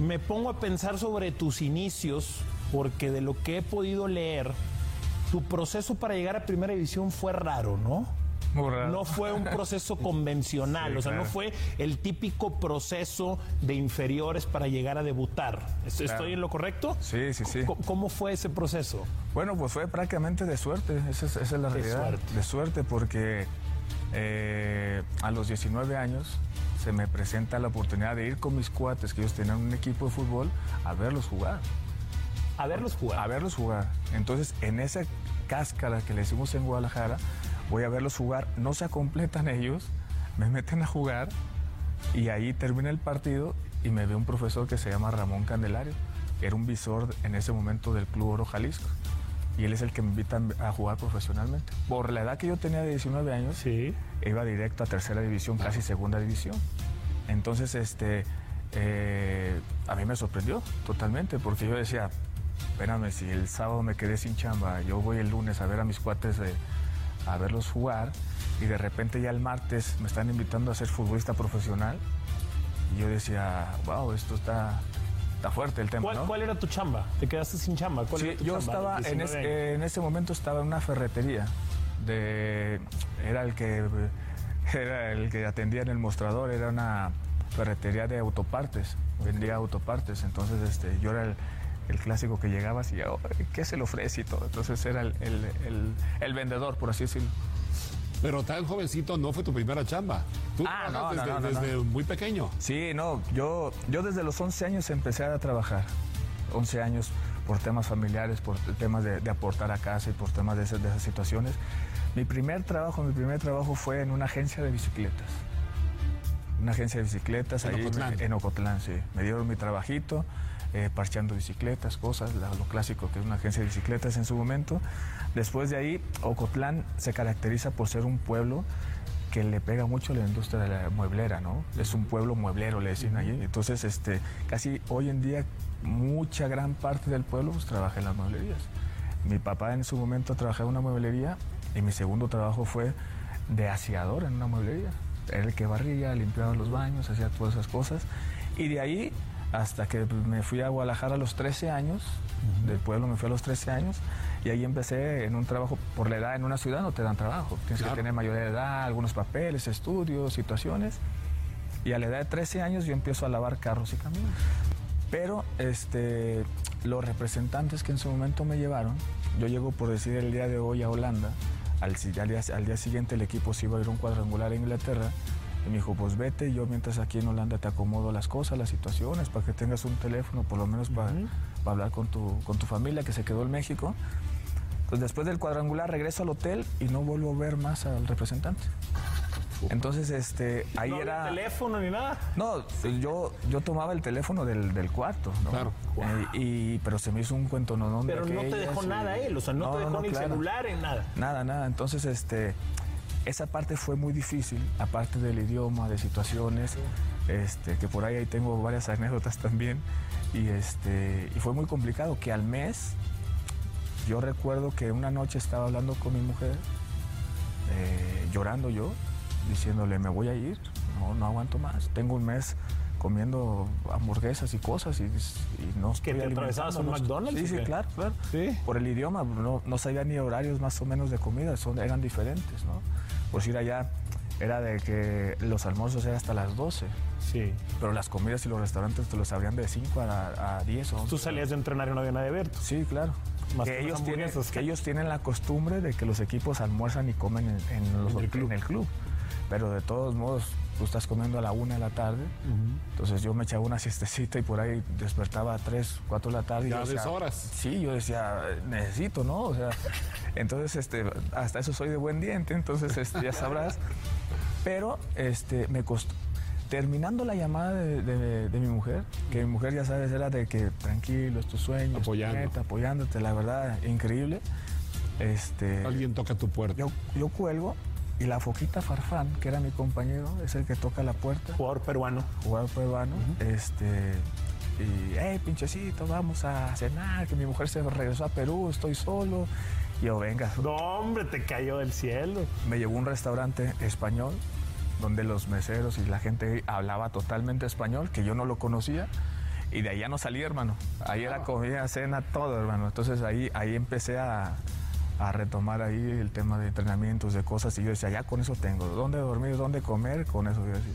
me pongo a pensar sobre tus inicios, porque de lo que he podido leer, tu proceso para llegar a Primera División fue raro, ¿no? Muy raro. No fue un proceso convencional, Sí, o sea, no fue el típico proceso de inferiores para llegar a debutar. ¿Estoy Claro. en lo correcto? Sí, sí, sí. ¿Cómo- ¿Cómo fue ese proceso? Bueno, pues fue prácticamente de suerte, esa es, esa es la De realidad. suerte. De suerte porque eh, a los 19 años se me presenta la oportunidad de ir con mis cuates, que ellos tenían un equipo de fútbol, a verlos jugar. A verlos jugar. A verlos jugar. Entonces, en esa cáscara que le hicimos en Guadalajara, voy a verlos jugar, no se completan ellos, me meten a jugar y ahí termina el partido y me ve un profesor que se llama Ramón Candelario, que era un visor en ese momento del Club Oro Jalisco. Y él es el que me invita a jugar profesionalmente. Por la edad que yo tenía de 19 años, Sí. iba directo a tercera división, casi segunda división. Entonces, este, eh, a mí me sorprendió totalmente, porque yo decía, espérame, si el sábado me quedé sin chamba, yo voy el lunes a ver a mis cuates, eh, a verlos jugar, y de repente ya el martes me están invitando a ser futbolista profesional, y yo decía, wow, esto está, está fuerte el tema, ¿Cuál, ¿no? cuál era tu chamba? ¿Te quedaste sin chamba? ¿Cuál Sí, era tu yo chamba? estaba en, 19 es- eh, en ese momento estaba en una ferretería de era el que era el que atendía en el mostrador era una ferretería de autopartes vendía autopartes entonces este yo era el, el clásico que llegaba y "Oh, qué se le ofrece y todo entonces era el, el- el- el vendedor por así decirlo Pero tan jovencito no fue tu primera chamba. Tú Ah, no, desde, no, no, desde muy pequeño. Sí, no, yo, yo desde los 11 años empecé a trabajar. 11 años por temas familiares, por temas de, de aportar a casa y por temas de esas, de esas situaciones. Mi primer trabajo, mi primer trabajo fue en una agencia de bicicletas. Una agencia de bicicletas En ahí Ocotlán. en Ocotlán, sí. Me dieron mi trabajito, eh, parcheando bicicletas, cosas, lo clásico que es una agencia de bicicletas en su momento. Después de ahí, Ocotlán se caracteriza por ser un pueblo que le pega mucho a la industria de la mueblera, ¿no? Es un pueblo mueblero, le decían allí. Entonces, este, casi hoy en día, mucha gran parte del pueblo pues, trabaja en las mueblerías. Mi papá en su momento trabajaba en una mueblería y mi segundo trabajo fue de aseador en una mueblería. Era el que barría, limpiaba los baños, hacía todas esas cosas. Y de ahí hasta que me fui a Guadalajara a los 13 años, del pueblo me fui a los 13 años, y ahí empecé en un trabajo, por la edad en una ciudad no te dan trabajo, tienes Claro. que tener mayoría de edad, algunos papeles, estudios, situaciones, y a la edad de 13 años yo empiezo a lavar carros y camiones. Pero este, los representantes que en su momento me llevaron, yo llego por decir el día de hoy a Holanda, al día, al día siguiente el equipo se iba a ir a un cuadrangular a Inglaterra, y me dijo, pues vete, yo mientras aquí en Holanda te acomodo las cosas, las situaciones, para que tengas un teléfono, por lo menos para, para hablar con tu, con tu familia que se quedó en México. Entonces después del cuadrangular regreso al hotel y no vuelvo a ver más al representante. Entonces, este, ahí no era... teléfono ni nada. No, yo, yo tomaba el teléfono del, del cuarto, ¿no? Claro. Eh, y, pero se me hizo un cuento no Pero no te dejó nada él, o sea, no, te dejó ni el celular en nada. Nada, nada. Entonces, este, esa parte fue muy difícil, aparte del idioma, de situaciones, este, que por ahí, ahí tengo varias anécdotas también. Y, este, y fue muy complicado, que al mes, yo recuerdo que una noche estaba hablando con mi mujer, eh, llorando yo, diciéndole, me voy a ir, no, no aguanto más. Tengo un mes comiendo hamburguesas y cosas y, y no ¿Que te atravesabas un alimentándonos". McDonald's Sí, sí, claro, claro. Sí. Por el idioma, no, no sabía ni horarios más o menos de comida, son, eran diferentes, ¿no? Por ir allá era de que los almuerzos eran hasta las 12, Sí. pero las comidas y los restaurantes te los abrían de 5 a, a 10 o 11. Tú salías de entrenar y no había nadie ver. Sí, claro. Más que que ellos, tienen, que ellos tienen la costumbre de que los equipos almuerzan y comen en, en los- En el club. en el club. Pero de todos modos, tú estás comiendo a la una de la tarde. Entonces yo me echaba una siestecita y por ahí despertaba a 3, 4 de la tarde. Ya decía, deshoras. Sí, yo decía, necesito, ¿no? O sea, entonces este, hasta eso soy de buen diente, entonces este, ya sabrás. Pero este, me costó. Terminando la llamada de, de- de mi mujer, que mi mujer ya sabes, era de que tranquilo, es tu sueño, es tu Apoyando. meta, apoyándote, la verdad, increíble. Este, Alguien toca tu puerta. yo, yo cuelgo y la foquita Farfán, que era mi compañero, es el que toca la puerta, Jugador peruano. jugador peruano, este, y, hey, pinchecito, vamos a cenar, que mi mujer se regresó a Perú, estoy solo. Y yo, venga, No, hombre, te cayó del cielo. me llevó a un restaurante español donde los meseros y la gente hablaba totalmente español, que yo no lo conocía. Y de ahí ya no salí, hermano. Ahí era comida, cena, todo, hermano. Entonces ahí, ahí empecé a, a retomar ahí el tema de entrenamientos, de cosas. Y yo decía, ya con eso tengo. ¿Dónde dormir? ¿Dónde comer? Con eso yo decía.